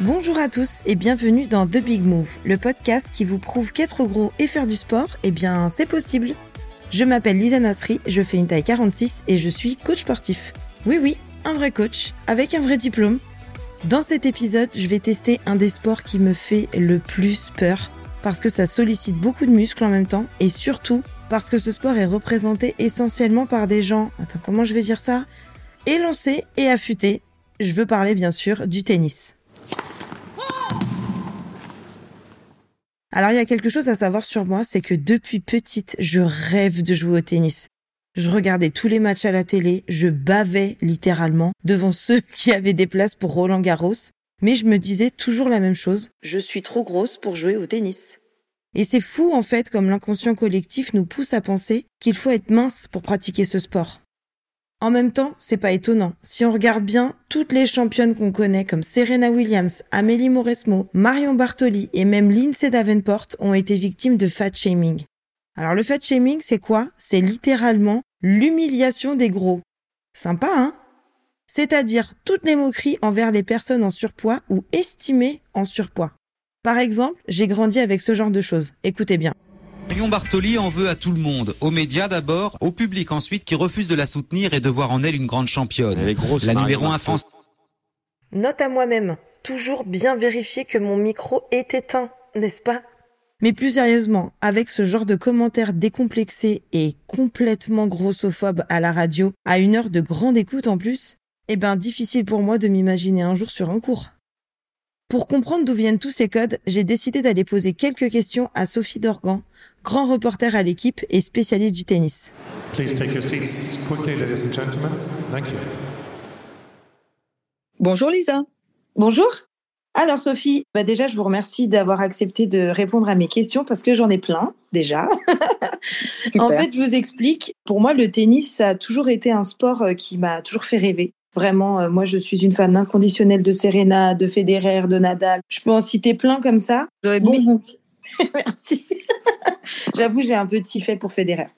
Bonjour à tous et bienvenue dans The Big Move, le podcast qui vous prouve qu'être gros et faire du sport, eh bien, c'est possible. Je m'appelle Lisa Nasri, je fais une taille 46 et je suis coach sportif. Oui, oui, un vrai coach, avec un vrai diplôme. Dans cet épisode, je vais tester un des sports qui me fait le plus peur, parce que ça sollicite beaucoup de muscles en même temps, et surtout parce que ce sport est représenté essentiellement par des gens, attends, comment je vais dire ça? Élancés et affûtés. Je veux parler bien sûr du tennis. Alors il y a quelque chose à savoir sur moi, c'est que depuis petite, je rêve de jouer au tennis. Je regardais tous les matchs à la télé, je bavais littéralement devant ceux qui avaient des places pour Roland Garros, mais je me disais toujours la même chose, je suis trop grosse pour jouer au tennis. Et c'est fou en fait comme l'inconscient collectif nous pousse à penser qu'il faut être mince pour pratiquer ce sport. En même temps, c'est pas étonnant. Si on regarde bien, toutes les championnes qu'on connaît comme Serena Williams, Amélie Mauresmo, Marion Bartoli et même Lindsay Davenport ont été victimes de fat shaming. Alors le fat shaming, c'est quoi? C'est littéralement l'humiliation des gros. Sympa, hein? C'est-à-dire toutes les moqueries envers les personnes en surpoids ou estimées en surpoids. Par exemple, j'ai grandi avec ce genre de choses. Écoutez bien. Marion Bartoli en veut à tout le monde, aux médias d'abord, au public ensuite qui refuse de la soutenir et de voir en elle une grande championne. la numéro 1 France. Note à moi-même, toujours bien vérifier que mon micro est éteint, n'est-ce pas? Mais plus sérieusement, avec ce genre de commentaires décomplexés et complètement grossophobes à la radio, à une heure de grande écoute en plus, eh ben difficile pour moi de m'imaginer un jour sur un cours. Pour comprendre d'où viennent tous ces codes, j'ai décidé d'aller poser quelques questions à Sophie Dorgan, grand reporter à l'équipe et spécialiste du tennis. Bonjour Lisa. Bonjour. Alors Sophie, bah déjà je vous remercie d'avoir accepté de répondre à mes questions parce que j'en ai plein déjà. en fait, je vous explique, pour moi le tennis ça a toujours été un sport euh, qui m'a toujours fait rêver. Vraiment, euh, moi, je suis une fan inconditionnelle de Serena, de Federer, de Nadal. Je peux en citer plein comme ça. Vous avez bon goût. Merci. J'avoue, j'ai un petit fait pour Federer.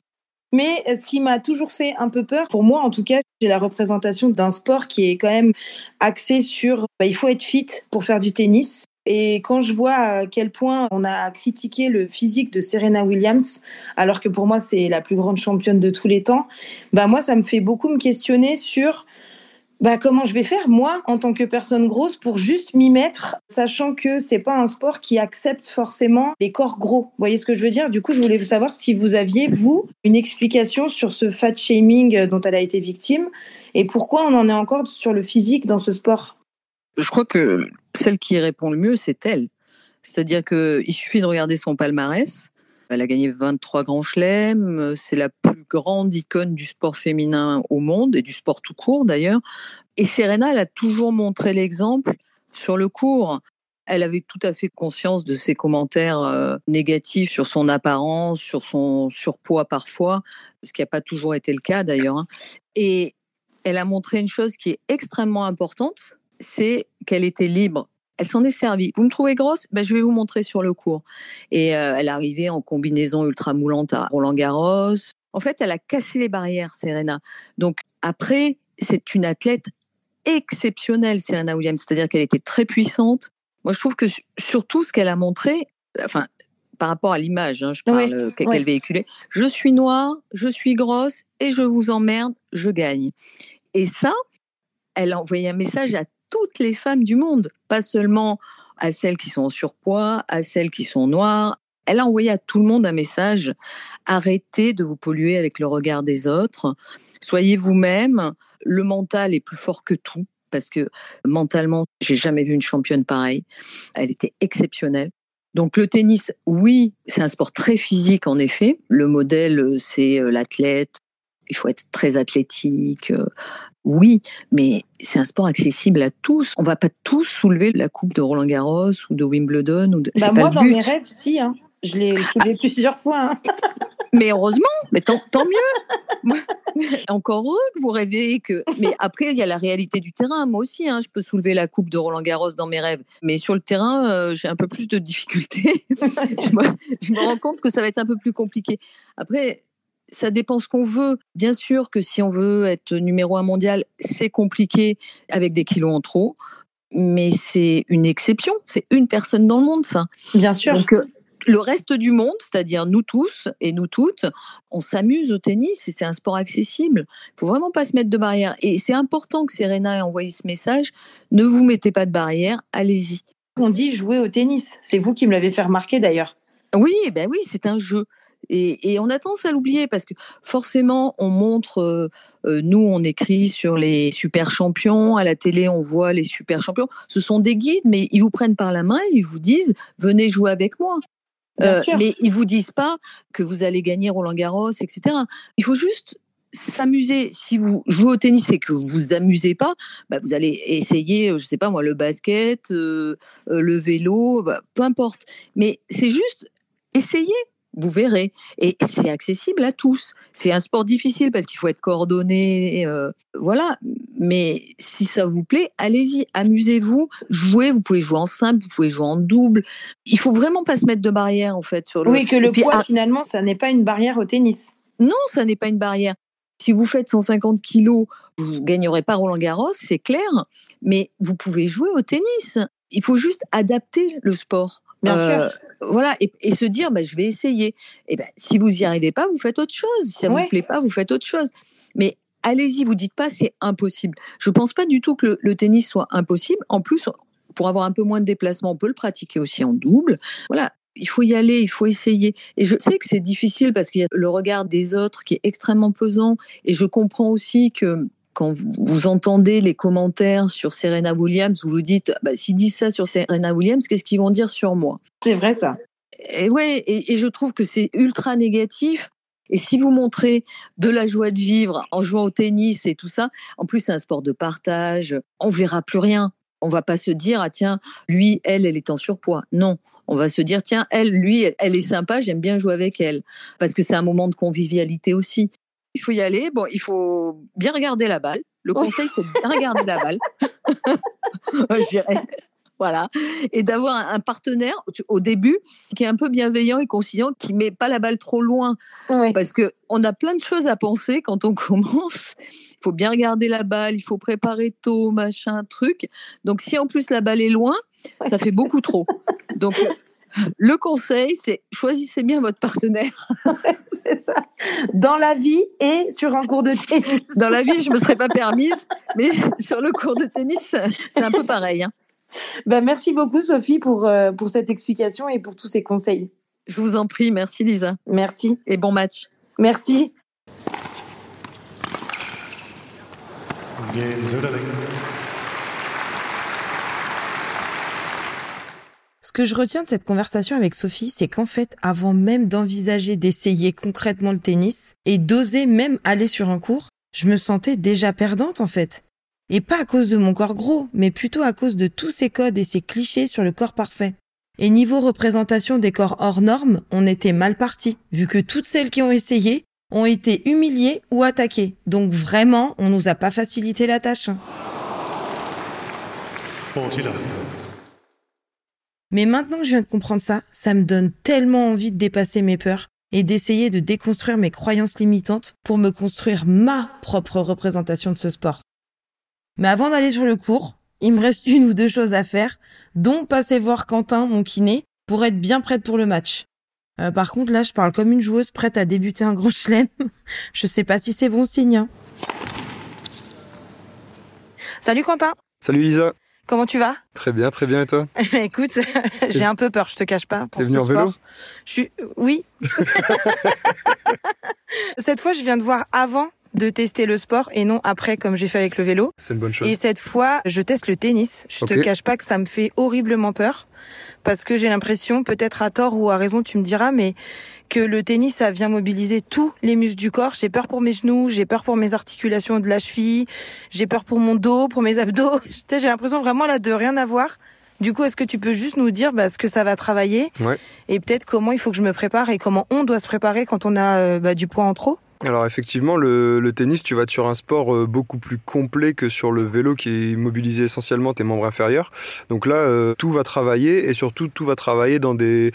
Mais ce qui m'a toujours fait un peu peur, pour moi en tout cas, j'ai la représentation d'un sport qui est quand même axé sur bah, il faut être fit pour faire du tennis. Et quand je vois à quel point on a critiqué le physique de Serena Williams, alors que pour moi c'est la plus grande championne de tous les temps, bah moi ça me fait beaucoup me questionner sur bah comment je vais faire moi en tant que personne grosse pour juste m'y mettre sachant que c'est pas un sport qui accepte forcément les corps gros. Vous voyez ce que je veux dire? Du coup, je voulais savoir si vous aviez vous une explication sur ce fat shaming dont elle a été victime et pourquoi on en est encore sur le physique dans ce sport? Je crois que celle qui répond le mieux, c'est elle. C'est-à-dire qu'il suffit de regarder son palmarès. Elle a gagné 23 grands chelems. C'est la plus grande icône du sport féminin au monde et du sport tout court d'ailleurs. Et Serena, elle a toujours montré l'exemple sur le court. Elle avait tout à fait conscience de ses commentaires euh, négatifs sur son apparence, sur son surpoids parfois, ce qui n'a pas toujours été le cas d'ailleurs. Hein. Et elle a montré une chose qui est extrêmement importante, c'est qu'elle était libre elle s'en est servie. Vous me trouvez grosse? Ben, Je vais vous montrer sur le cours. Et euh, elle est arrivée en combinaison ultra moulante à Roland Garros. En fait, elle a cassé les barrières, Serena. Donc après, c'est une athlète exceptionnelle, Serena Williams. C'est-à-dire qu'elle était très puissante. Moi, je trouve que surtout ce qu'elle a montré, enfin, par rapport à l'image, hein, je parle euh, qu'elle véhiculait. Je suis noire, je suis grosse et je vous emmerde, je gagne. Et ça, elle a envoyé un message à toutes les femmes du monde, pas seulement à celles qui sont en surpoids, à celles qui sont noires. Elle a envoyé à tout le monde un message arrêtez de vous polluer avec le regard des autres, soyez vous-même. Le mental est plus fort que tout parce que mentalement, j'ai jamais vu une championne pareille. Elle était exceptionnelle. Donc le tennis, oui, c'est un sport très physique en effet. Le modèle, c'est euh, l'athlète. Il faut être très athlétique, euh, oui, mais c'est un sport accessible à tous. On va pas tous soulever la coupe de Roland Garros ou de Wimbledon ou de. Bah moi, dans mes rêves, si. Hein. Je l'ai soulevé plusieurs fois. Hein. Mais heureusement, mais tant, mieux. Encore heureux que vous rêvez que. Mais après, il y a la réalité du terrain. Moi aussi, hein, je peux soulever la coupe de Roland Garros dans mes rêves. Mais sur le terrain, euh, j'ai un peu plus de difficultés. je, me, je me rends compte que ça va être un peu plus compliqué. Après, ça dépend ce qu'on veut. Bien sûr que si on veut être numéro un mondial, c'est compliqué avec des kilos en trop. mais c'est une exception. C'est une personne dans le monde, ça. Bien sûr. Donc, euh, le reste du monde, c'est-à-dire nous tous et nous toutes, on s'amuse au tennis et c'est un sport accessible. Il faut vraiment pas se mettre de barrière. Et c'est important que Serena ait envoyé ce message. Ne vous mettez pas de barrière, allez-y. On dit jouer au tennis. C'est vous qui me l'avez fait remarquer d'ailleurs. Oui, ben oui, c'est un jeu. Et, on a tendance à l'oublier parce que forcément, on montre, euh, euh, nous, on écrit sur les super champions, à la télé, on voit les super champions. Ce sont des guides, mais ils vous prennent par la main, ils vous disent, venez jouer avec moi. Euh, mais ils vous disent pas que vous allez gagner Roland Garros, etc. Il faut juste s'amuser. Si vous jouez au tennis et que vous vous amusez pas, bah vous allez essayer, je sais pas moi, le basket, le vélo, bah, peu importe. Mais c'est juste essayer vous verrez. Et c'est accessible à tous. C'est un sport difficile parce qu'il faut être coordonné, euh, voilà. Mais si ça vous plaît, allez-y, amusez-vous, jouez. Vous pouvez jouer en simple, vous pouvez jouer en double. Il faut vraiment pas se mettre de barrière en fait sur le. Oui, que le poids ah finalement, ça n'est pas une barrière au tennis. Non, ça n'est pas une barrière. Si vous faites 150 kilos, vous gagnerez pas Roland Garros, c'est clair. Mais vous pouvez jouer au tennis. Il faut juste adapter le sport. Bien sûr. Euh, voilà, et, se dire, bah, je vais essayer. Et ben, si vous n'y arrivez pas, vous faites autre chose. Si ça ne vous plaît pas, vous faites autre chose. Mais allez-y, vous dites pas c'est impossible. Je pense pas du tout que le, tennis soit impossible. En plus, pour avoir un peu moins de déplacement, on peut le pratiquer aussi en double. Voilà, il faut y aller, il faut essayer. Et je sais que c'est difficile parce qu'il y a le regard des autres qui est extrêmement pesant. Et je comprends aussi que quand vous entendez les commentaires sur Serena Williams, vous vous dites, bah, s'ils disent ça sur Serena Williams, qu'est-ce qu'ils vont dire sur moi? C'est vrai ça. Et ouais, et, je trouve que c'est ultra négatif. Et si vous montrez de la joie de vivre en jouant au tennis et tout ça, en plus c'est un sport de partage, on verra plus rien. On va pas se dire ah tiens lui elle elle est en surpoids. Non, on va se dire tiens elle lui elle est sympa, j'aime bien jouer avec elle parce que c'est un moment de convivialité aussi il faut y aller. Bon, il faut bien regarder la balle. Le conseil, c'est de bien regarder la balle. je dirais. Voilà. Et d'avoir un partenaire au début qui est un peu bienveillant et conciliant, qui met pas la balle trop loin. Parce que on a plein de choses à penser quand on commence. Il faut bien regarder la balle, il faut préparer tôt, machin, truc. Donc si en plus la balle est loin, ça fait beaucoup trop. Donc le conseil, c'est choisissez bien votre partenaire. c'est ça. Dans la vie et sur un cours de tennis. Dans la vie, je me serais pas permise, mais sur le cours de tennis, c'est un peu pareil. Hein. Ben, merci beaucoup, Sophie, pour, euh, pour cette explication et pour tous ces conseils. Je vous en prie. Merci, Lisa. Merci. Et bon match. Merci. Ce que je retiens de cette conversation avec Sophie, c'est qu'en fait, avant même d'envisager d'essayer concrètement le tennis et d'oser même aller sur un cours, je me sentais déjà perdante en fait. Et pas à cause de mon corps gros, mais plutôt à cause de tous ces codes et ces clichés sur le corps parfait. Et niveau représentation des corps hors normes, on était mal parti, vu que toutes celles qui ont essayé ont été humiliées ou attaquées. Donc vraiment, on nous a pas facilité la tâche. Mais maintenant que je viens de comprendre ça, ça me donne tellement envie de dépasser mes peurs et d'essayer de déconstruire mes croyances limitantes pour me construire ma propre représentation de ce sport. Mais avant d'aller sur le cours, il me reste une ou deux choses à faire, dont passer voir Quentin, mon kiné, pour être bien prête pour le match. Euh, par contre, là, je parle comme une joueuse prête à débuter un gros chelem. je sais pas si c'est bon signe. Hein. Salut Quentin. Salut Lisa. Comment tu vas? Très bien, très bien. Et toi? Écoute, j'ai un peu peur, je te cache pas. T'es venu en vélo? Je suis, oui. cette fois, je viens de voir avant de tester le sport et non après comme j'ai fait avec le vélo. C'est une bonne chose. Et cette fois, je teste le tennis. Je te cache pas que ça me fait horriblement peur parce que j'ai l'impression, peut-être à tort ou à raison, tu me diras, mais que le tennis, ça vient mobiliser tous les muscles du corps. J'ai peur pour mes genoux, j'ai peur pour mes articulations de la cheville, j'ai peur pour mon dos, pour mes abdos. Tu sais, j'ai l'impression vraiment là de rien avoir. Du coup, est-ce que tu peux juste nous dire bah, ce que ça va travailler ouais. et peut-être comment il faut que je me prépare et comment on doit se préparer quand on a euh, bah, du poids en trop? Alors effectivement, le, tennis, tu vas être sur un sport euh, beaucoup plus complet que sur le vélo qui est mobilisé essentiellement tes membres inférieurs. Donc là, euh, tout va travailler et surtout tout va travailler dans des,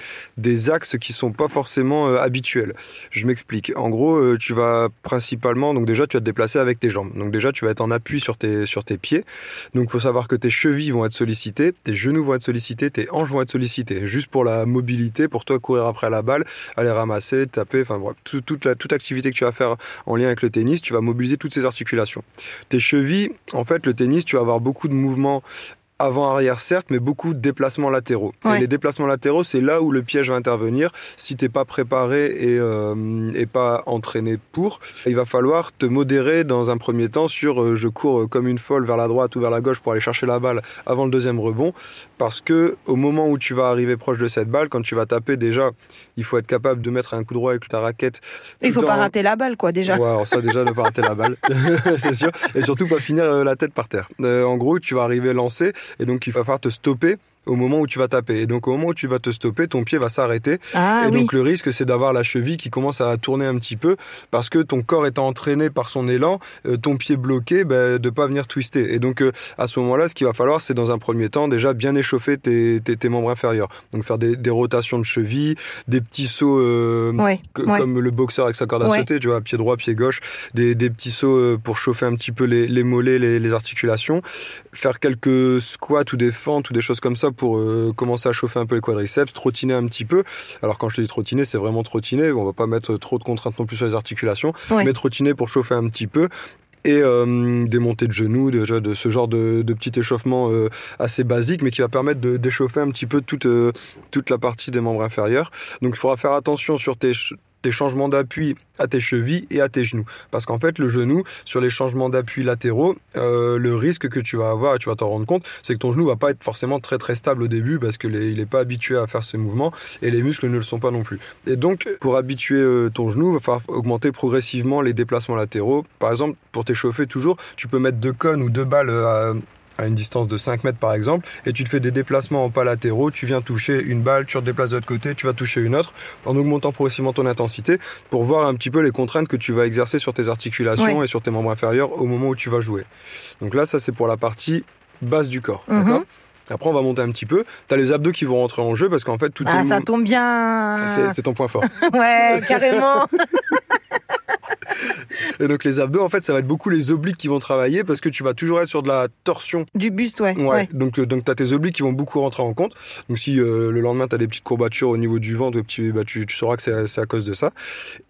axes qui sont pas forcément euh, habituels. Je m'explique. En gros, tu vas principalement, donc déjà tu vas te déplacer avec tes jambes. Donc déjà tu vas être en appui sur tes sur tes pieds. Donc faut savoir que tes chevilles vont être sollicitées, tes genoux vont être sollicités, tes hanches vont être sollicitées, juste pour la mobilité, pour toi courir après la balle, aller ramasser, taper, enfin bref, toute la toute activité que tu vas faire en lien avec le tennis, tu vas mobiliser toutes ces articulations. Tes chevilles, en fait, le tennis, tu vas avoir beaucoup de mouvements avant-arrière certes, mais beaucoup de déplacements latéraux. Et les déplacements latéraux, c'est là où le piège va intervenir. Si t'es pas préparé et, euh, et pas entraîné pour, il va falloir te modérer dans un premier temps sur euh, je cours comme une folle vers la droite ou vers la gauche pour aller chercher la balle avant le deuxième rebond, parce que au moment où tu vas arriver proche de cette balle, quand tu vas taper déjà, il faut être capable de mettre un coup droit avec ta raquette. Il faut pas rater la balle, quoi, déjà. Ouais, alors ça déjà ne pas rater la balle, c'est sûr, et surtout pas finir euh, la tête par terre. en gros, tu vas arriver lancé et donc il va falloir te stopper au moment où tu vas taper. Et donc au moment où tu vas te stopper, ton pied va s'arrêter. Ah et donc le risque, c'est d'avoir la cheville qui commence à tourner un petit peu parce que ton corps étant entraîné par son élan, euh, ton pied bloqué, bah, de pas venir twister. Et donc euh, à ce moment-là, ce qu'il va falloir, c'est dans un premier temps déjà bien échauffer tes, tes, membres inférieurs. Donc faire des, des, rotations de cheville, des petits sauts euh, comme le boxeur avec sa corde à sauter, tu vois, pied droit, pied gauche, des, des petits sauts pour chauffer un petit peu les, les mollets, les, les articulations, faire quelques squats ou des fentes ou des choses comme ça pour euh, commencer à chauffer un peu les quadriceps, trottiner un petit peu. Alors quand je te dis trottiner, c'est vraiment trottiner. On va pas mettre trop de contraintes non plus sur les articulations, mais trottiner pour chauffer un petit peu et euh, des montées de genoux, de, de ce genre de, de petit échauffement euh, assez basique, mais qui va permettre de d'échauffer un petit peu toute toute la partie des membres inférieurs. Donc il faudra faire attention sur tes tes changements d'appui à tes chevilles et à tes genoux. Parce qu'en fait, le genou, sur les changements d'appui latéraux, euh, le risque que tu vas avoir, tu vas t'en rendre compte, c'est que ton genou va pas être forcément très très stable au début parce qu'il n'est pas habitué à faire ces mouvements et les muscles ne le sont pas non plus. Et donc, pour habituer euh, ton genou, il va falloir augmenter progressivement les déplacements latéraux. Par exemple, pour t'échauffer toujours, tu peux mettre deux cônes ou deux balles euh, à à une distance de 5 mètres par exemple, et tu te fais des déplacements en pas latéraux, tu viens toucher une balle, tu te déplaces de l'autre côté, tu vas toucher une autre, en augmentant progressivement ton intensité pour voir un petit peu les contraintes que tu vas exercer sur tes articulations et sur tes membres inférieurs au moment où tu vas jouer. Donc là, ça c'est pour la partie base du corps. Mhm. Après, on va monter un petit peu. T'as les abdos qui vont rentrer en jeu parce qu'en fait, tout ah, ça tombe bien. C'est ton point fort. ouais, carrément. Et donc les abdos, en fait, ça va être beaucoup les obliques qui vont travailler parce que tu vas toujours être sur de la torsion. Du buste, ouais. Ouais. Donc, euh, donc tu as tes obliques qui vont beaucoup rentrer en compte. Donc si euh, le lendemain, tu as des petites courbatures au niveau du ventre, bah, tu, tu sauras que c'est à, cause de ça.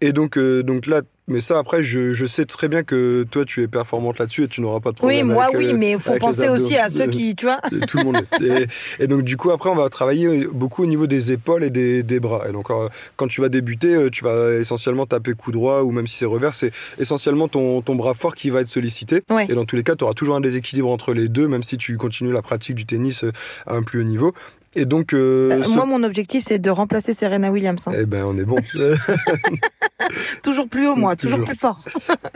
Et donc, euh, donc là, mais ça, après, je, je sais très bien que toi, tu es performante là-dessus et tu n'auras pas de problème. Oui, moi, oui, mais il faut penser aussi à ceux qui, tu vois. Tout le monde. et, donc, du coup, après, on va travailler beaucoup au niveau des épaules et des, des bras. Et donc, quand tu vas débuter, tu vas essentiellement taper coup droit ou même si c'est revers, c'est essentiellement ton, ton bras fort qui va être sollicité. Et dans tous les cas, tu auras toujours un déséquilibre entre les deux, même si tu continues la pratique du tennis à un plus haut niveau. Et donc, euh, euh, moi, mon objectif, c'est de remplacer Serena Williams. Hein. Eh ben, on est bon. toujours plus haut, moi, toujours, plus fort.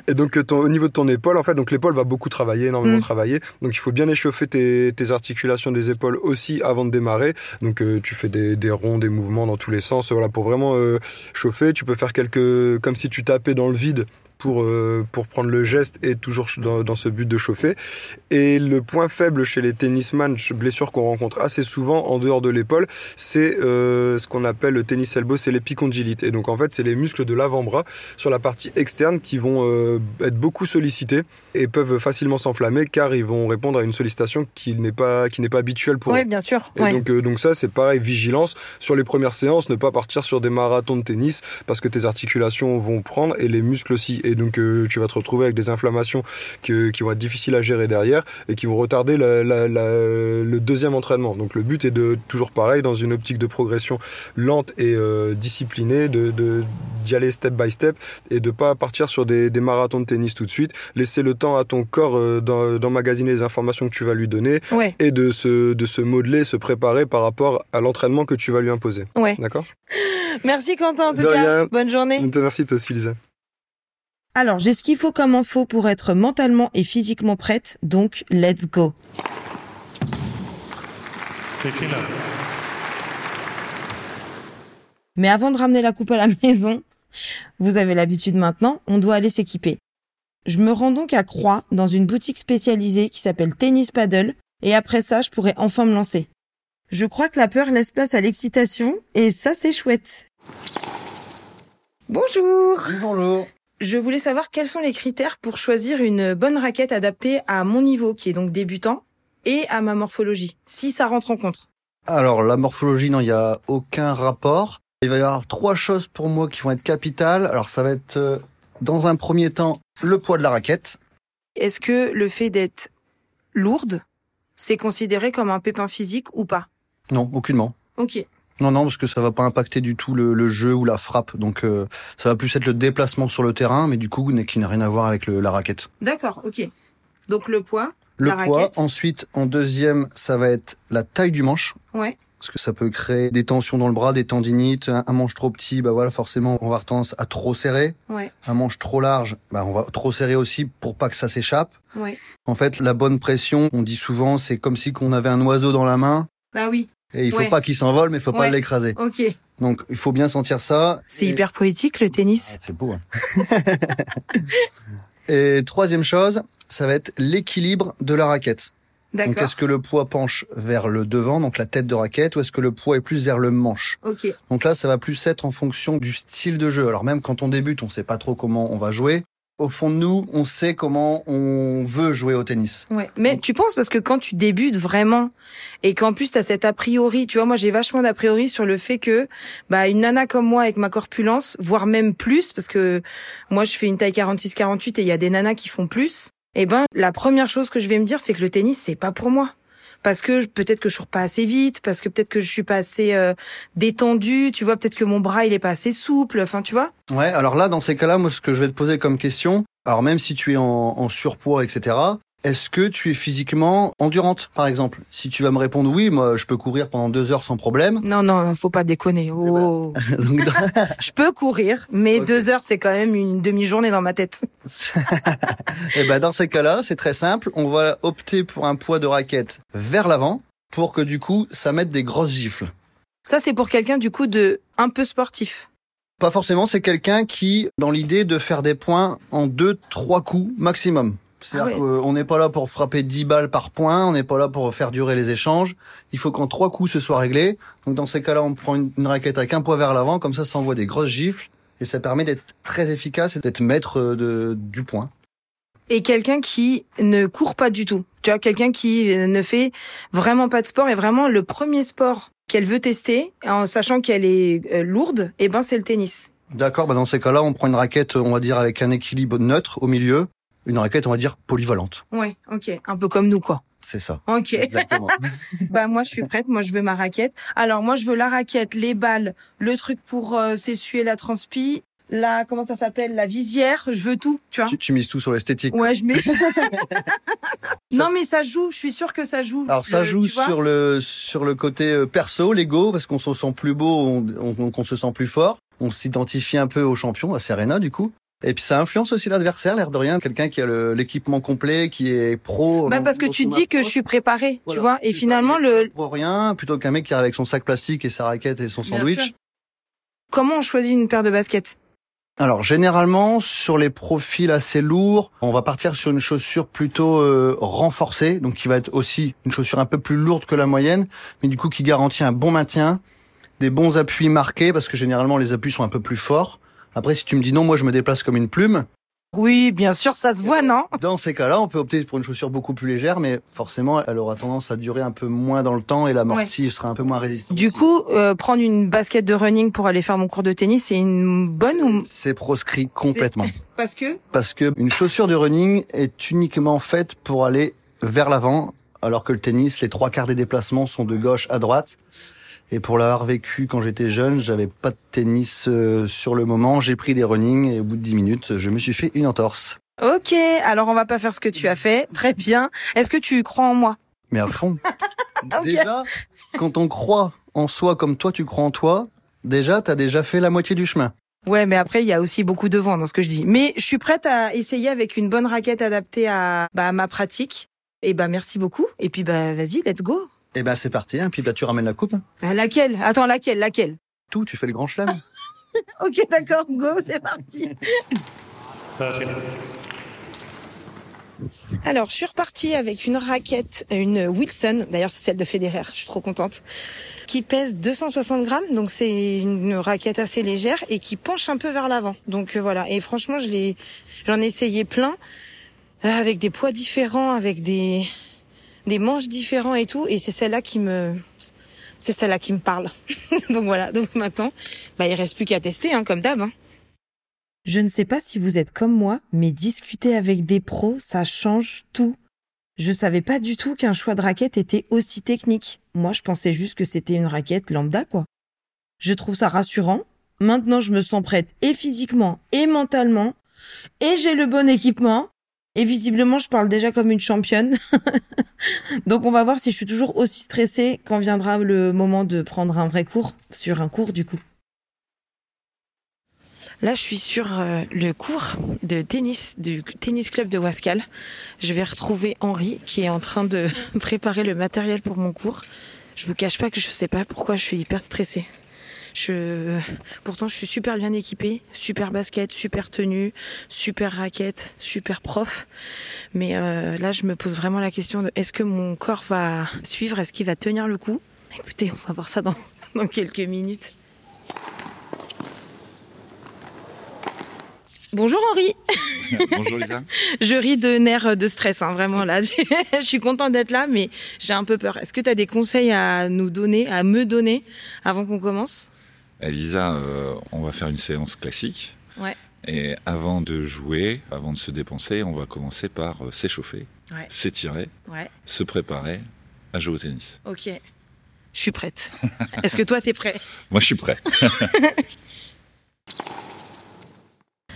et donc, euh, ton, au niveau de ton épaule, en fait, donc l'épaule va beaucoup travailler, énormément mm. travailler. Donc, il faut bien échauffer tes, tes, articulations des épaules aussi avant de démarrer. Donc, tu fais des, des, ronds, des mouvements dans tous les sens, voilà, pour vraiment chauffer. Tu peux faire quelques, comme si tu tapais dans le vide pour, euh, pour prendre le geste et toujours dans, dans, ce but de chauffer. Et le point faible chez les tennisman, blessure qu'on rencontre assez souvent en dehors de l'épaule, c'est euh, ce qu'on appelle le tennis elbow, c'est l'épicondylite. Et donc en fait, c'est les muscles de l'avant-bras sur la partie externe qui vont euh, être beaucoup sollicités et peuvent facilement s'enflammer car ils vont répondre à une sollicitation qui n'est pas qui n'est pas habituelle pour oui, eux. bien sûr. Et donc euh, donc ça c'est pareil, vigilance sur les premières séances, ne pas partir sur des marathons de tennis parce que tes articulations vont prendre et les muscles aussi et donc euh, tu vas te retrouver avec des inflammations qui vont être difficiles à gérer derrière et qui vont retarder le deuxième entraînement. Donc le but est de toujours pareil dans une optique de progression lente et euh, disciplinée, de d'y aller step by step et de pas partir sur des, marathons de tennis tout de suite. Laisser le temps à ton corps euh, d'emmagasiner les informations que tu vas lui donner et de se de se modeler, se préparer par rapport à l'entraînement que tu vas lui imposer. D'accord? Merci Quentin en tout cas. Bonne journée. Merci toi aussi Lisa. Alors, j'ai ce qu'il faut comme info pour être mentalement et physiquement prête, donc let's go. Mais avant de ramener la coupe à la maison, Vous avez l'habitude maintenant, on doit aller s'équiper. Je me rends donc à Croix, dans une boutique spécialisée qui s'appelle Tennis Paddle, et après ça, je pourrais enfin me lancer. Je crois que la peur laisse place à l'excitation, et ça c'est chouette. Bonjour Bonjour Je voulais savoir quels sont les critères pour choisir une bonne raquette adaptée à mon niveau, qui est donc débutant, et à ma morphologie, si ça rentre en compte. Alors la morphologie, non, il n'y a aucun rapport. Il va y avoir trois choses pour moi qui vont être capitales. Alors ça va être, euh, dans un premier temps, le poids de la raquette. Est-ce que le fait d'être lourde, c'est considéré comme un pépin physique ou pas? Non, aucunement. Ok. Non, non, parce que ça va pas impacter du tout le, le jeu ou la frappe. Donc euh, ça va plus être le déplacement sur le terrain, mais du coup qui n'a rien à voir avec le, la raquette. D'accord, ok. Donc le poids, Le la poids. raquette. Ensuite, en deuxième, ça va être la taille du manche. Ouais. Parce que ça peut créer des tensions dans le bras, des tendinites. Un manche trop petit, bah voilà, forcément, on va avoir tendance à trop serrer. Ouais, Un manche trop large, bah on va trop serrer aussi pour pas que ça s'échappe. ouais. En fait, la bonne pression, on dit souvent, c'est comme si qu'on avait un oiseau dans la main Ah oui, et il faut Ouais. pas qu'il s'envole, mais il faut pas Ouais. l'écraser. ok. Donc, il faut bien sentir ça. C'est Et- hyper poétique le tennis. C'est beau. Hein. et troisième chose, ça va être l'équilibre de la raquette. Donc, D'accord. est-ce que le poids penche vers le devant, donc la tête de raquette, ou est-ce que le poids est plus vers le manche? Ok. Donc là, ça va plus être en fonction du style de jeu. Alors même quand on débute, on sait pas trop comment on va jouer. Au fond de nous, on sait comment on veut jouer au tennis. Ouais. Mais tu penses parce que quand tu débutes vraiment et qu'en plus t'as cet a priori, tu vois, moi j'ai vachement d'a priori sur le fait que bah une nana comme moi avec ma corpulence, voire même plus, parce que moi je fais une taille 46-48 et il y a des nanas qui font plus. Eh ben la première chose que je vais me dire c'est que le tennis c'est pas pour moi. Parce que peut-être que je cours pas assez vite, parce que peut-être que je suis pas assez euh, détendue, tu vois, peut-être que mon bras il est pas assez souple, enfin tu vois. Ouais, alors là, dans ces cas-là, moi, ce que je vais te poser comme question, alors même si tu es en, en surpoids, etc., est-ce que tu es physiquement endurante, par exemple? Si tu vas me répondre oui, moi, je peux courir pendant deux heures sans problème. Non non, faut pas déconner. Oh. Donc, Je peux courir, mais deux heures c'est quand même une demi-journée dans ma tête. et ben, dans ces cas-là, c'est très simple. On va opter pour un poids de raquette vers l'avant pour que du coup, ça mette des grosses gifles. Ça, c'est pour quelqu'un du coup de un peu sportif. Pas forcément, c'est quelqu'un qui, dans l'idée de faire des points en deux, trois coups maximum. C'est-à-dire Ah ouais. qu'on n'est pas là pour frapper 10 balles par point, on n'est pas là pour faire durer les échanges. Il faut qu'en trois coups ce soit réglé. Donc dans ces cas-là, on prend une, une raquette avec un poids vers l'avant, comme ça, ça envoie des grosses gifles et ça permet d'être très efficace et d'être maître euh, de, du point. Et quelqu'un qui ne court pas du tout. Tu vois, quelqu'un qui euh, ne fait vraiment pas de sport et vraiment le premier sport qu'elle veut tester, en sachant qu'elle est euh, lourde, eh ben c'est le tennis. D'accord, bah dans ces cas-là, on prend une raquette, on va dire, avec un équilibre neutre au milieu. Une raquette, on va dire, polyvalente. Ouais, ok, un peu comme nous quoi. C'est ça. Ok. Exactement. bah moi je suis prête, moi je veux ma raquette. Alors moi je veux la raquette, les balles, le truc pour euh, s'essuyer la transpi, la comment ça s'appelle, la visière, je veux tout, tu vois. tu, tu mises tout sur l'esthétique. Ouais, je mets. non, mais ça joue. Je suis sûre que ça joue. Alors ça Le- joue sur le sur le côté euh, perso, l'ego, parce qu'on se sent plus beau, on, on, on se sent plus fort. On s'identifie un peu au champion, à Serena du coup. Et puis ça influence aussi l'adversaire, l'air de rien, quelqu'un qui a l'équipement complet, qui est pro. Bah parce que tu dis que je suis préparée, tu vois. Et finalement, le Pour rien, plutôt qu'un mec qui arrive avec son sac plastique et sa raquette et son Bien sandwich. sûr. comment on choisit une paire de baskets? Alors généralement sur les profils assez lourds, on va partir sur une chaussure plutôt euh, renforcée, donc qui va être aussi une chaussure un peu plus lourde que la moyenne, mais du coup qui garantit un bon maintien, des bons appuis marqués parce que généralement les appuis sont un peu plus forts. Après si tu me dis non, moi je me déplace comme une plume, Oui, bien sûr, ça se voit, non? Dans ces cas-là, on peut opter pour une chaussure beaucoup plus légère, mais forcément elle aura tendance à durer un peu moins dans le temps et l'amorti sera un peu moins résistante. Du coup, euh, prendre une basket de running pour aller faire mon cours de tennis, c'est une bonne ou c'est proscrit complètement. parce que parce que une chaussure de running est uniquement faite pour aller vers l'avant, alors que le tennis, les trois quarts des déplacements sont de gauche à droite. Et pour l'avoir vécu quand j'étais jeune, j'avais pas de tennis euh, sur le moment. J'ai pris des running et au bout de 10 minutes, je me suis fait une entorse. Ok, alors on va pas faire ce que tu as fait. Très bien. Est-ce que tu crois en moi? Mais à fond. Déjà, quand on croit en soi comme toi tu crois en toi, déjà t'as déjà fait la moitié du chemin. Ouais, mais après il y a aussi beaucoup de vent dans ce que je dis. Mais je suis prête à essayer avec une bonne raquette adaptée à, bah, à ma pratique. Et bah merci beaucoup. Et puis bah vas-y, let's go. Et ben c'est parti, hein. puis là tu ramènes la coupe. Bah, laquelle? Attends, laquelle? Laquelle? Tout, tu fais le grand chelem. ok, d'accord, go, c'est parti. Alors, je suis repartie avec une raquette, une Wilson, d'ailleurs c'est celle de Federer, je suis trop contente, qui pèse 260 grammes, donc c'est une raquette assez légère et qui penche un peu vers l'avant. Donc euh, voilà, et franchement, je l'ai, j'en ai essayé plein, euh, avec des poids différents, avec des, des manches différents et tout, et c'est celle-là qui me, c'est celle-là qui me parle. donc voilà, donc maintenant, bah il reste plus qu'à tester, hein, comme d'hab. Hein. Je ne sais pas si vous êtes comme moi, mais discuter avec des pros, ça change tout. Je savais pas du tout qu'un choix de raquette était aussi technique. Moi, je pensais juste que c'était une raquette lambda, quoi. Je trouve ça rassurant. Maintenant, je me sens prête et physiquement et mentalement. Et j'ai le bon équipement. Et visiblement, je parle déjà comme une championne. Donc, on va voir si je suis toujours aussi stressée quand viendra le moment de prendre un vrai cours, sur un cours du coup. Là, je suis sur euh, le cours de tennis du tennis club de Wascal. Je vais retrouver Henri qui est en train de préparer le matériel pour mon cours. Je vous cache pas que je sais pas pourquoi je suis hyper stressée. Je, pourtant, je suis super bien équipée, super basket, super tenue, super raquette, super prof. Mais euh, là, je me pose vraiment la question de est-ce que mon corps va suivre, est-ce qu'il va tenir le coup? Écoutez, on va voir ça dans, dans quelques minutes. Bonjour Henri. Bonjour Lisa. Je ris de nerfs de stress, hein, vraiment là. je suis contente d'être là, mais j'ai un peu peur. Est-ce que tu as des conseils à nous donner, à me donner, avant qu'on commence? Elisa, euh, on va faire une séance classique. Ouais. Et avant de jouer, avant de se dépenser, on va commencer par euh, s'échauffer, Ouais. s'étirer, Ouais. se préparer à jouer au tennis. Ok. Je suis prête. Est-ce que toi, t'es prêt? Moi, je suis prêt.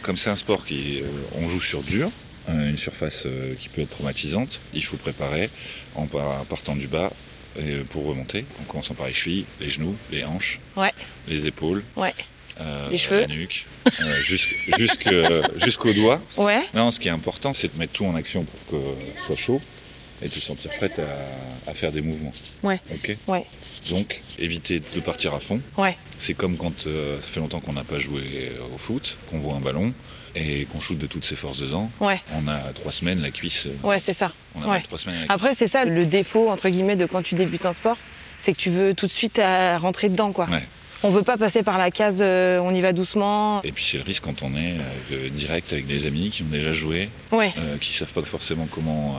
Comme c'est un sport qui, euh, on joue sur dur, une surface qui peut être traumatisante, il faut préparer en par- partant du bas et pour remonter, en commençant par les chevilles, les genoux, les hanches, Ouais. les épaules, Ouais. euh, Les cheveux. la nuque, euh, jusqu'- jusqu'aux doigts. Ouais. Non, ce qui est important, c'est de mettre tout en action pour que ce soit chaud et te sentir prête à, à faire des mouvements. Ouais. Ok. Ouais. Donc, éviter de partir à fond. Ouais. C'est comme quand euh, ça fait longtemps qu'on n'a pas joué au foot, qu'on voit un ballon et qu'on shoot de toutes ses forces dedans. Ouais. On a trois semaines la cuisse. euh, Ouais, c'est ça. On a Ouais. trois semaines. La Après, c'est ça le défaut entre guillemets de quand tu débutes un sport, c'est que tu veux tout de suite rentrer dedans, quoi. Ouais. On veut pas passer par la case, euh, on y va doucement. Et puis c'est le risque quand on est euh, direct avec des amis qui ont déjà joué, Ouais. euh, qui savent pas forcément comment.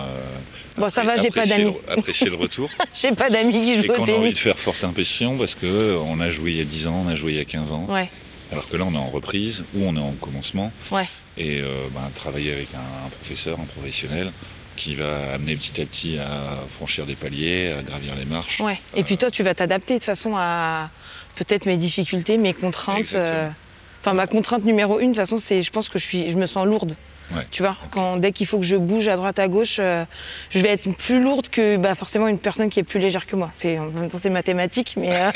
Bon, ça va, j'ai pas apprécier d'amis. le- Apprécier le retour. J'ai pas d'amis qui et jouent au qu'on a envie de tennis. faire forte impression parce que euh, on a joué il y a 10 ans, on a joué il y a 15 ans. Ouais. Alors que là, on est en reprise ou on est en commencement. Ouais. Et euh, ben, travailler avec un, un professeur, un professionnel, qui va amener petit à petit à franchir des paliers, à gravir les marches. Ouais. Et puis toi, tu vas t'adapter de façon à peut-être mes difficultés, mes contraintes. Euh, Enfin, ma contrainte numéro une, de toute façon, c'est, je pense que je suis, je me sens lourde. Ouais. Tu vois, quand dès qu'il faut que je bouge à droite à gauche, euh, je vais être plus lourde que bah, forcément une personne qui est plus légère que moi. C'est en même temps c'est mathématique, mais euh,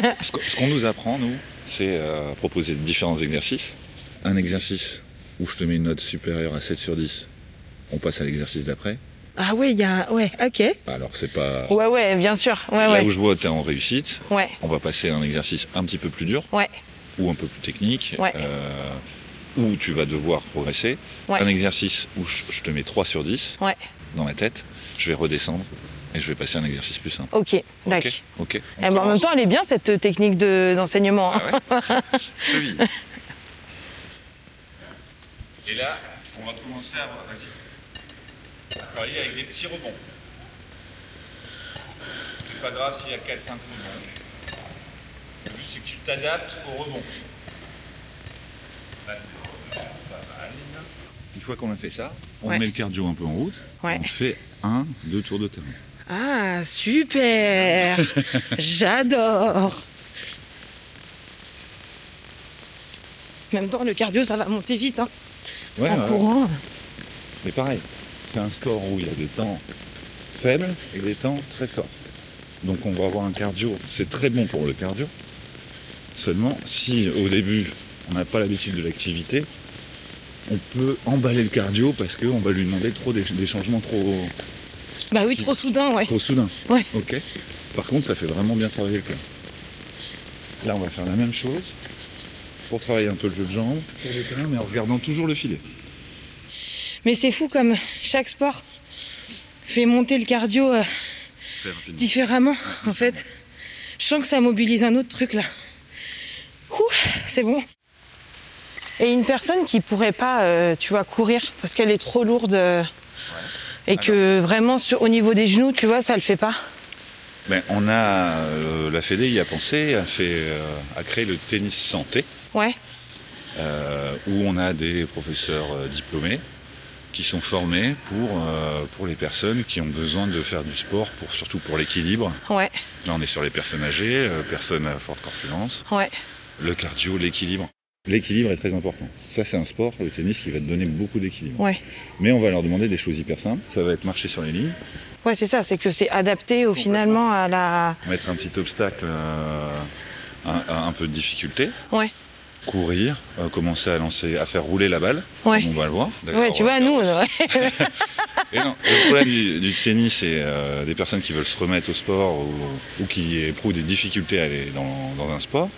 ce qu'on nous apprend, nous, c'est euh, proposer différents exercices. Un exercice où je te mets une note supérieure à 7 sur 10, on passe à l'exercice d'après. ah ouais, il y a, ouais, ok, Alors c'est pas... ouais, ouais, bien sûr, ouais, Là ouais, où je vois que tu es en réussite, ouais, on va passer à un exercice un petit peu plus dur ouais, ou un peu plus technique, Ouais. euh, où tu vas devoir progresser. Ouais. Un exercice où je, je te mets 3 sur 10 ouais, dans la tête, je vais redescendre et je vais passer à un exercice plus simple. ok, d'accord. Ok. Eh ben, en même temps, elle est bien cette technique de- d'enseignement. hein. Ah ouais Cheville. Et là, on va commencer à travailler avec des petits rebonds. C'est pas grave s'il y a 4-5 rebonds. Le but, c'est que tu t'adaptes au rebond. Là, c'est pas mal. Une fois qu'on a fait ça, on Ouais. met le cardio un peu en route. Ouais. On fait un, deux tours de terrain. Ah, super J'adore En même temps, le cardio, ça va monter vite, hein, Ouais, en ouais. courant. Mais pareil, c'est un sport où il y a des temps faibles et des temps très forts. Donc on va avoir un cardio, c'est très bon pour le cardio. Seulement, si au début on n'a pas l'habitude de l'activité, on peut emballer le cardio parce qu'on va lui demander trop des, des changements trop, Bah oui, trop soudain, ouais. trop soudains. Ouais. Ok. Par contre, ça fait vraiment bien travailler le cœur. Là, on va faire la même chose. pour travailler un peu le jeu de jambes, pour le terrain, mais en regardant toujours le filet. Mais c'est fou comme chaque sport fait monter le cardio euh, différemment, en fait. Je sens que ça mobilise un autre truc là. C'est bon. Et une personne qui pourrait pas, euh, tu vois, courir parce qu'elle est trop lourde euh, et que vraiment sur, au niveau des genoux, tu vois, ça le fait pas. Ben, on a la Fédé y a pensé, a fait, a créé le tennis santé. Ouais. où on a des professeurs diplômés qui sont formés pour, euh, pour les personnes qui ont besoin de faire du sport, pour, surtout pour l'équilibre. Ouais. Là, on est sur les personnes âgées, euh, personnes à forte corpulence. Ouais. Le cardio, l'équilibre. L'équilibre est très important. Ça, c'est un sport, le tennis, qui va te donner beaucoup d'équilibre. Ouais. Mais on va leur demander des choses hyper simples. Ça va être marcher sur les lignes. Ouais, c'est ça. C'est que c'est adapté au finalement à la. Mettre un petit obstacle, euh, un peu de difficulté. Ouais courir, euh, commencer à lancer, à faire rouler la balle. Ouais. On va le voir. Ouais, tu vois, nous. et non, le problème du, tennis et euh, des personnes qui veulent se remettre au sport ou, qui éprouvent des difficultés à aller dans, un sport,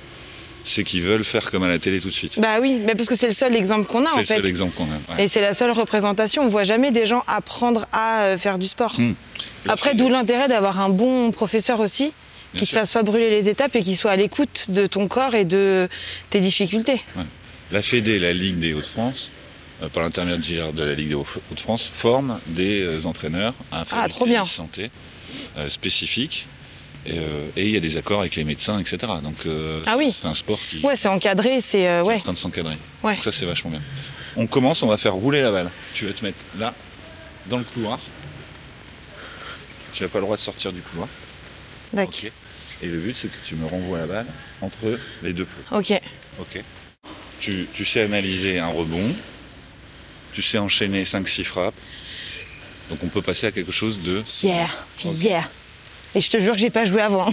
c'est qu'ils veulent faire comme à la télé tout de suite. Bah oui, mais parce que c'est le seul exemple qu'on a en fait. C'est le seul exemple qu'on a. Et c'est la seule représentation. On voit jamais des gens apprendre à euh, faire du sport. Hmm. Après, d'où l'intérêt d'avoir un bon professeur aussi qui ne te fasse pas brûler les étapes et qui soit à l'écoute de ton corps et de tes difficultés. La Fédé, la Ligue des Hauts-de-France, euh, par l'intermédiaire de la Ligue des Hauts-de-France, forme des euh, entraîneurs à faire ah, santé euh, spécifique. Et il y a des accords avec les médecins, etc. Donc ah oui. c'est un sport qui, ouais, c'est encadré, c'est ouais. en train de s'encadrer. Donc ça c'est vachement bien. On commence, on va faire rouler la balle. Tu vas te mettre là, dans le couloir. Tu n'as pas le droit de sortir du couloir. D'accord. Et le but, c'est que tu me renvoies la balle entre les deux plots. Ok. Ok. Tu, sais analyser un rebond. Tu sais enchaîner 5-6 frappes. Donc on peut passer à quelque chose de. Hier, hier. Et je te jure que j'ai pas joué avant.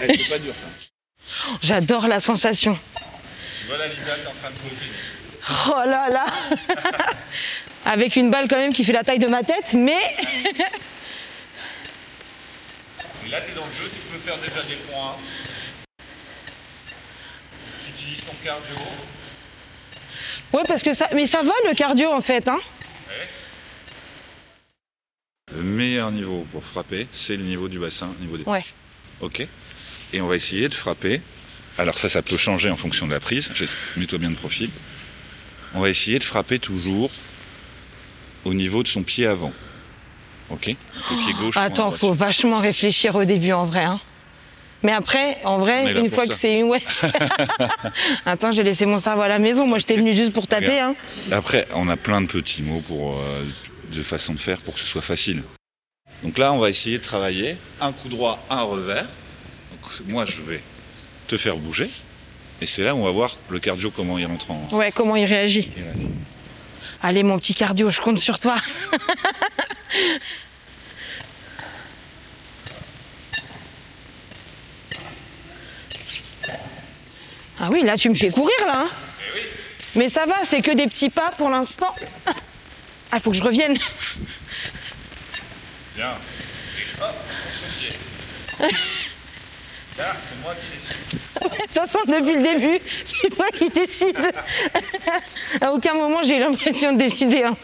Elle pas dur ça. J'adore la sensation. Tu vois la Lisa, t'es en train de jouer au tennis. Oh là là Avec une balle quand même qui fait la taille de ma tête, mais là, tu es dans le jeu, tu peux faire déjà des points. Tu utilises ton cardio. Ouais, parce que ça. Mais ça va le cardio en fait, hein Le meilleur niveau pour frapper, c'est le niveau du bassin, le niveau des Ouais. Ok. Et on va essayer de frapper. Alors ça, ça peut changer en fonction de la prise. Mets-toi bien de profil. On va essayer de frapper toujours au niveau de son pied avant. Ok. Le pied gauche. Attends, faut vachement réfléchir au début en vrai. Hein. Mais après, en vrai, une fois que c'est une ouais. Attends, j'ai laissé mon cerveau à la maison. Moi, j'étais venu juste pour taper. Hein. Après, on a plein de petits mots pour euh, de façon de faire pour que ce soit facile. Donc là, on va essayer de travailler un coup droit, un revers. Donc, moi, je vais te faire bouger. Et c'est là où on va voir le cardio comment il rentre en. Ouais, comment il réagit. Il réagit. Allez, mon petit cardio, je compte sur toi. Ah oui, là tu me fais courir là. Hein. Eh Mais ça va, c'est que des petits pas pour l'instant. Ah, il faut que je revienne. Bien. Là, c'est moi qui décide. De toute façon, depuis le début, c'est toi qui décides. à aucun moment j'ai eu l'impression de décider. Hein.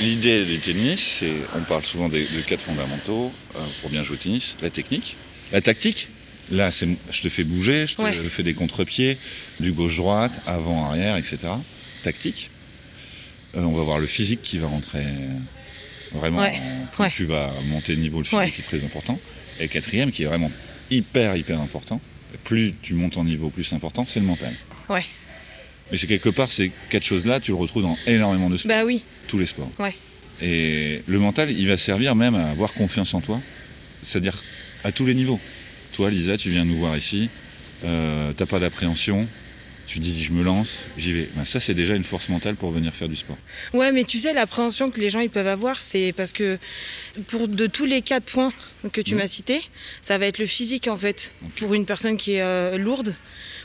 L'idée du tennis, c'est, on parle souvent de, quatre fondamentaux euh, pour bien jouer au tennis. La technique, la tactique. Là, c'est, je te fais bouger, je te fais des contre-pieds, du gauche-droite, avant-arrière, etc. Tactique. Euh, on va voir le physique qui va rentrer vraiment. plus tu vas monter le niveau, le physique qui est très important. Et quatrième, qui est vraiment hyper, hyper important. Plus tu montes en niveau, plus c'est important, c'est le mental. Ouais. Mais c'est quelque part, ces quatre choses-là, tu le retrouves dans énormément de sports. Bah oui. Tous les sports. Ouais. Et le mental, il va servir même à avoir confiance en toi. C'est-à-dire à tous les niveaux. Toi, Lisa, tu viens nous voir ici, euh, t'as pas d'appréhension, tu dis je me lance, j'y vais. Ben, ça c'est déjà une force mentale pour venir faire du sport. Ouais, mais tu sais l'appréhension que les gens ils peuvent avoir, c'est parce que pour de tous les quatre points que tu mmh. m'as cités, ça va être le physique en fait. Pour une personne qui est euh, lourde,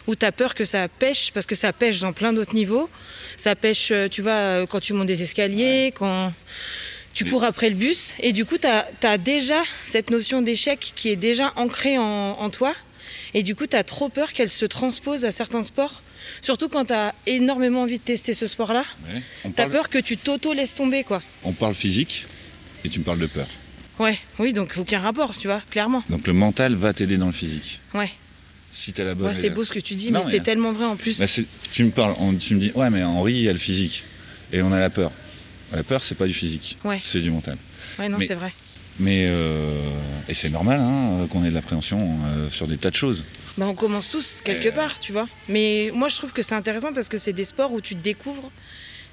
où tu as peur que ça pêche, parce que ça pêche dans plein d'autres niveaux. Ça pêche, euh, tu vois, euh, quand tu montes des escaliers, quand tu cours après le bus. Et du coup, tu as, déjà cette notion d'échec qui est déjà ancrée en, toi. Et du coup, tu as trop peur qu'elle se transpose à certains sports. Surtout quand tu as énormément envie de tester ce sport-là. Ouais. On Tu as parle- peur que tu t'auto-laisses tomber, quoi. On parle physique et tu me parles de peur. Ouais, oui, donc aucun rapport, tu vois, clairement. Donc le mental va t'aider dans le physique. Ouais, Si t'as la bonne. ouais c'est beau ce que tu dis, Non, mais mais- c'est tellement vrai en plus. Bah, tu me parles, on- tu me dis, ouais, mais Henri, il y a le physique. Et on a la peur. La peur, c'est pas du physique. Ouais. C'est du mental. Ouais, non, c'est vrai. Mais. euh, et c'est normal hein, qu'on ait de l'appréhension euh, sur des tas de choses. Bah, on commence tous quelque Euh. part, tu vois. Mais moi, je trouve que c'est intéressant parce que c'est des sports où tu te découvres.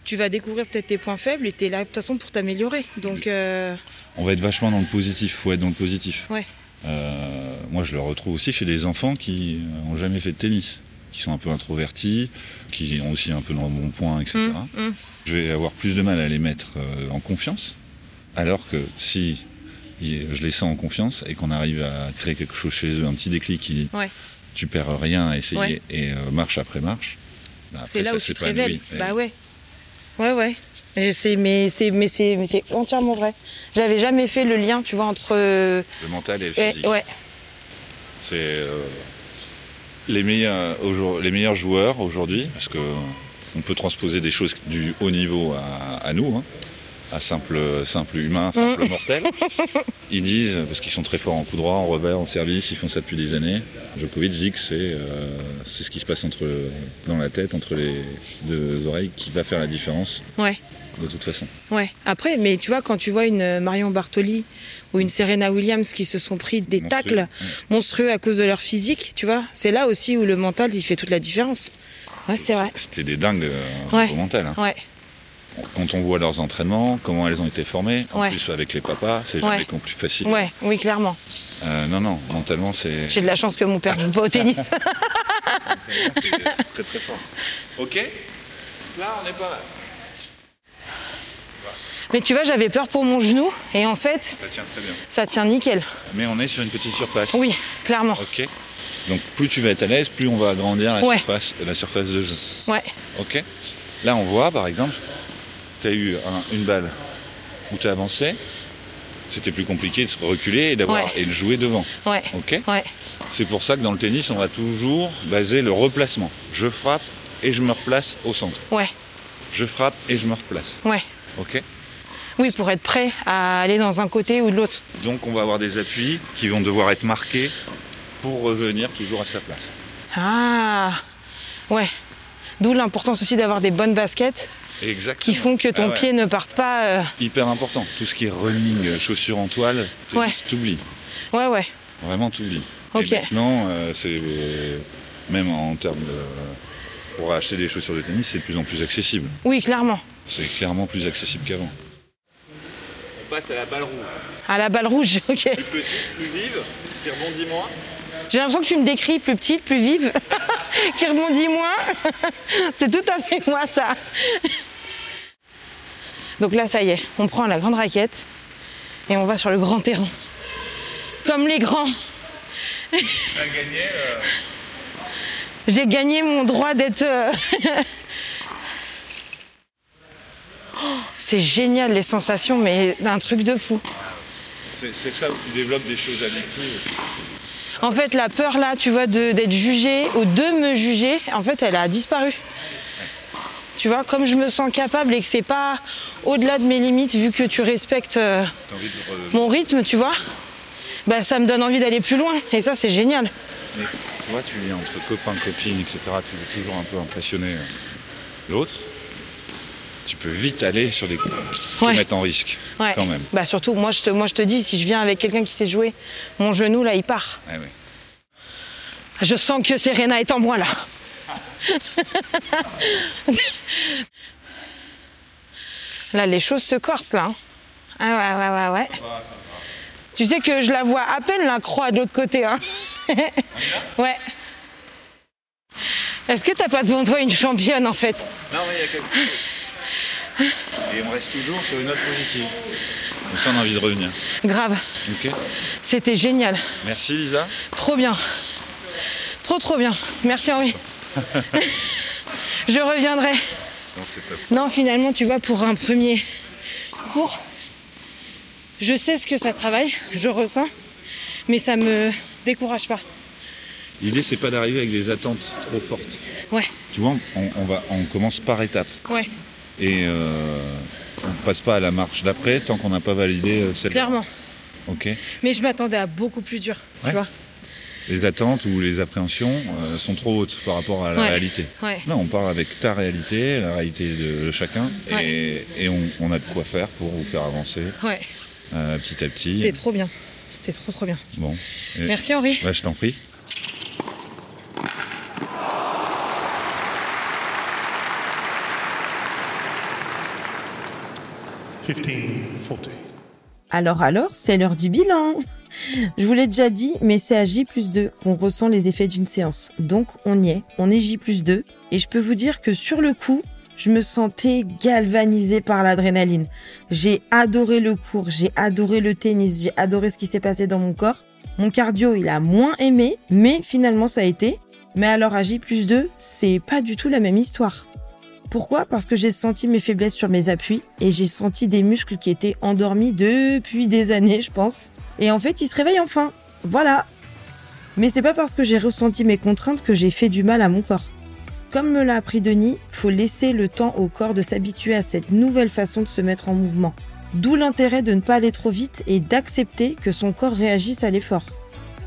Tu vas découvrir peut-être tes points faibles et tu es là de toute façon pour t'améliorer. Donc, euh, On va être vachement dans le positif. Faut être dans le positif. Ouais. Euh, moi, je le retrouve aussi chez des enfants qui ont jamais fait de tennis, qui sont un peu introvertis, qui ont aussi un peu dans le bon point, etc. hum, hum. je vais avoir plus de mal à les mettre en confiance. Alors que si je les sens en confiance et qu'on arrive à créer quelque chose chez eux, un petit déclic qui dit Ouais. tu perds rien à essayer Ouais. et euh, marche après marche. bah c'est après, là ça où tu te révèles. Bah ouais. Ouais, ouais. Mais c'est mais c'est mais c'est entièrement vrai. J'avais jamais fait le lien, tu vois, entre. euh, Le mental et le physique. ouais. C'est euh, les, meilleurs, aujourd- les meilleurs joueurs aujourd'hui, parce que on peut transposer des choses du haut niveau à, à nous, hein, à simple, simple humain, simple Mm. mortel. Ils disent, parce qu'ils sont très forts en coup droit, en revers, en service, ils font ça depuis des années. Djokovic dit que c'est euh, c'est ce qui se passe entre, dans la tête, entre les deux oreilles, qui va faire la différence Ouais. de toute façon. Ouais. Après, mais tu vois, quand tu vois une euh, Marion Bartoli ou une Serena Williams qui se sont pris des Monstrueux, tacles ouais. monstrueux à cause de leur physique, tu vois, c'est là aussi où le mental, il fait toute la différence. Ouais, c'est vrai. C'était des dingues euh, Ouais. au mental. hein. Ouais. Quand on voit leurs entraînements, comment elles ont été formées, en Ouais. plus avec les papas, c'est jamais Ouais. plus facile. Ouais, oui, clairement. Euh, non, non, mentalement, c'est J'ai de la chance que mon père joue pas au tennis. c'est- très très fort. Ok Là, on est pas mal. Mais tu vois, j'avais peur pour mon genou et en fait, Ça tient très bien. ça tient nickel. Mais on est sur une petite surface. Oui, clairement. Ok Donc plus tu vas être à l'aise, plus on va agrandir la, Ouais. surface, la surface de jeu. Ouais. Ok Là, on voit, par exemple, tu as eu un- une balle où tu as avancé. C'était plus compliqué de se reculer et, d'avoir, Ouais. et de jouer devant. Ouais. Ok Ouais. C'est pour ça que dans le tennis, on va toujours baser le replacement. Je frappe et je me replace au centre. Ouais. Je frappe et je me replace. Ouais. Ok Oui, pour être prêt à aller dans un côté ou de l'autre. Donc on va avoir des appuis qui vont devoir être marqués pour revenir toujours à sa place. Ah. Ouais. D'où l'importance aussi d'avoir des bonnes baskets Exactement. qui font que ton Ah ouais. pied ne parte pas. euh, Hyper important. Tout ce qui est running, euh, chaussures en toile, Ouais. tennis, t'oublies. Ouais, ouais. Vraiment t'oublies. Ok. Et maintenant, euh, c'est euh, même en termes de pour acheter des chaussures de tennis, c'est de plus en plus accessible. Oui, clairement. C'est clairement plus accessible qu'avant. On passe à la balle rouge. À la balle rouge, ok. Plus petite, plus vive, qui rebondit moins. J'ai l'impression que tu me décris plus petite, plus vive, qui rebondit moins. C'est tout à fait moi ça. Donc là, ça y est, on prend la grande raquette et on va sur le grand terrain. Comme les grands. Euh, J'ai gagné mon droit d'être. euh, Oh, C'est génial les sensations, mais un truc de fou. c'est, c'est ça où tu développes des choses addictives. En fait, la peur là, tu vois, d'être jugée ou de me juger, en fait, elle a disparu. Tu vois, comme je me sens capable et que c'est pas au-delà de mes limites, vu que tu respectes euh, mon rythme, tu vois, bah ça me donne envie d'aller plus loin. Et ça, c'est génial. Mais, tu vois, tu vis entre copains, copines, etc. Tu veux toujours un peu impressionner euh, l'autre. Tu peux vite aller sur des coups qui Ouais. te mettent en risque, Ouais. quand même. Bah surtout, moi je, te, moi je te dis, si je viens avec quelqu'un qui sait jouer, mon genou là, il part. Ah ouais. Je sens que Serena est en moi là. là, les choses se corsent là. hein. Ah ouais, ouais, ouais, ouais. Tu sais que je la vois à peine la croix de l'autre côté. Hein. ouais. Est-ce que t'as pas devant toi une championne en fait? Non, mais il y a quelque chose. Et on reste toujours sur une note positive. On sent envie de revenir. Grave. Ok. C'était génial. Merci Lisa. Trop bien. Trop trop bien. Merci Henri. je reviendrai. Non. Non, finalement, tu vois, pour un premier cours, je sais ce que ça travaille, je ressens, mais ça me décourage pas. L'idée, c'est pas d'arriver avec des attentes trop fortes. Ouais. Tu vois, on, va, on commence par étapes. Ouais. Et euh, on ne passe pas à la marche d'après tant qu'on n'a pas validé euh, celle Clairement. Ok. Mais je m'attendais à beaucoup plus dur, tu vois. Les attentes ou les appréhensions euh, sont trop hautes par rapport à la réalité. Ouais. Là, on parle avec ta réalité, la réalité de chacun, et, on, a de quoi faire pour vous faire avancer petit à petit. C'était trop bien. C'était trop trop bien. Bon. Merci Henri. Bah, je t'en prie. Alors alors, c'est l'heure du bilan. Je vous l'ai déjà dit, mais c'est à J plus 2 qu'on ressent les effets d'une séance. Donc on y est, on est J plus 2. Et je peux vous dire que sur le coup, je me sentais galvanisée par l'adrénaline. J'ai adoré le cours, j'ai adoré le tennis, j'ai adoré ce qui s'est passé dans mon corps. Mon cardio, il a moins aimé, mais finalement ça a été. Mais alors à J plus 2, c'est pas du tout la même histoire. Pourquoi? Parce que j'ai senti mes faiblesses sur mes appuis et j'ai senti des muscles qui étaient endormis depuis des années, je pense. Et en fait, ils se réveillent enfin. Voilà. Mais c'est pas parce que j'ai ressenti mes contraintes que j'ai fait du mal à mon corps. Comme me l'a appris Denis, faut laisser le temps au corps de s'habituer à cette nouvelle façon de se mettre en mouvement. D'où l'intérêt de ne pas aller trop vite et d'accepter que son corps réagisse à l'effort.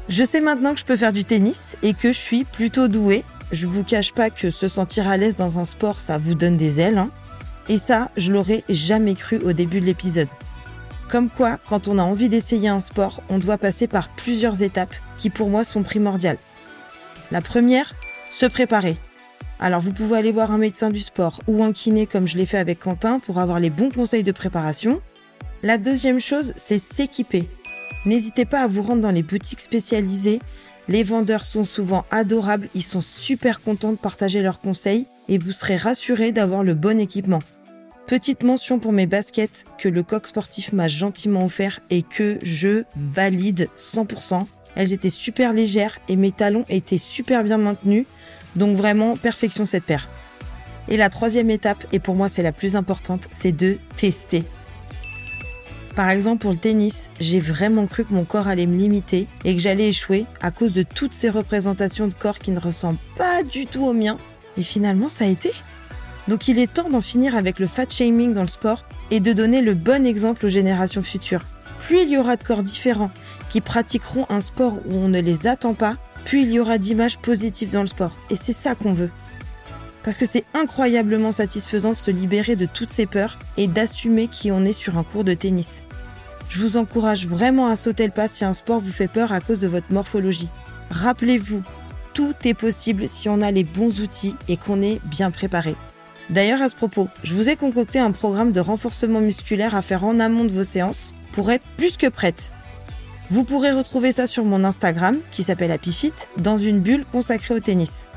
Je sais maintenant que je peux faire du tennis et que je suis plutôt douée je vous cache pas que se sentir à l'aise dans un sport, ça vous donne des ailes. Hein. Et ça, je l'aurais jamais cru au début de l'épisode. Comme quoi, quand on a envie d'essayer un sport, on doit passer par plusieurs étapes qui pour moi sont primordiales. La première, se préparer. Alors vous pouvez aller voir un médecin du sport ou un kiné comme je l'ai fait avec Quentin pour avoir les bons conseils de préparation. La deuxième chose, c'est s'équiper. N'hésitez pas à vous rendre dans les boutiques spécialisées les vendeurs sont souvent adorables, ils sont super contents de partager leurs conseils et vous serez rassuré d'avoir le bon équipement. Petite mention pour mes baskets que le coq sportif m'a gentiment offert et que je valide 100%. Elles étaient super légères et mes talons étaient super bien maintenus, donc vraiment perfection cette paire. Et la troisième étape, et pour moi c'est la plus importante, c'est de tester. Par exemple, pour le tennis, j'ai vraiment cru que mon corps allait me limiter et que j'allais échouer à cause de toutes ces représentations de corps qui ne ressemblent pas du tout au mien. Et finalement, ça a été. Donc il est temps d'en finir avec le fat shaming dans le sport et de donner le bon exemple aux générations futures. Plus il y aura de corps différents qui pratiqueront un sport où on ne les attend pas, plus il y aura d'images positives dans le sport. Et c'est ça qu'on veut. Parce que c'est incroyablement satisfaisant de se libérer de toutes ces peurs et d'assumer qui on est sur un cours de tennis. Je vous encourage vraiment à sauter le pas si un sport vous fait peur à cause de votre morphologie. Rappelez-vous, tout est possible si on a les bons outils et qu'on est bien préparé. D'ailleurs, à ce propos, je vous ai concocté un programme de renforcement musculaire à faire en amont de vos séances pour être plus que prête. Vous pourrez retrouver ça sur mon Instagram, qui s'appelle HappyFit, dans une bulle consacrée au tennis.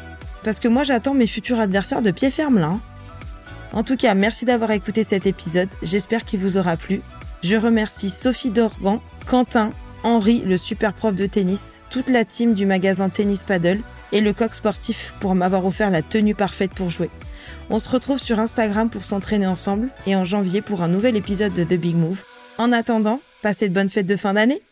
Parce que moi j'attends mes futurs adversaires de pied ferme là. Hein. En tout cas, merci d'avoir écouté cet épisode, j'espère qu'il vous aura plu. Je remercie Sophie Dorgan, Quentin, Henri, le super prof de tennis, toute la team du magasin Tennis Paddle et le coq sportif pour m'avoir offert la tenue parfaite pour jouer. On se retrouve sur Instagram pour s'entraîner ensemble et en janvier pour un nouvel épisode de The Big Move. En attendant, passez de bonnes fêtes de fin d'année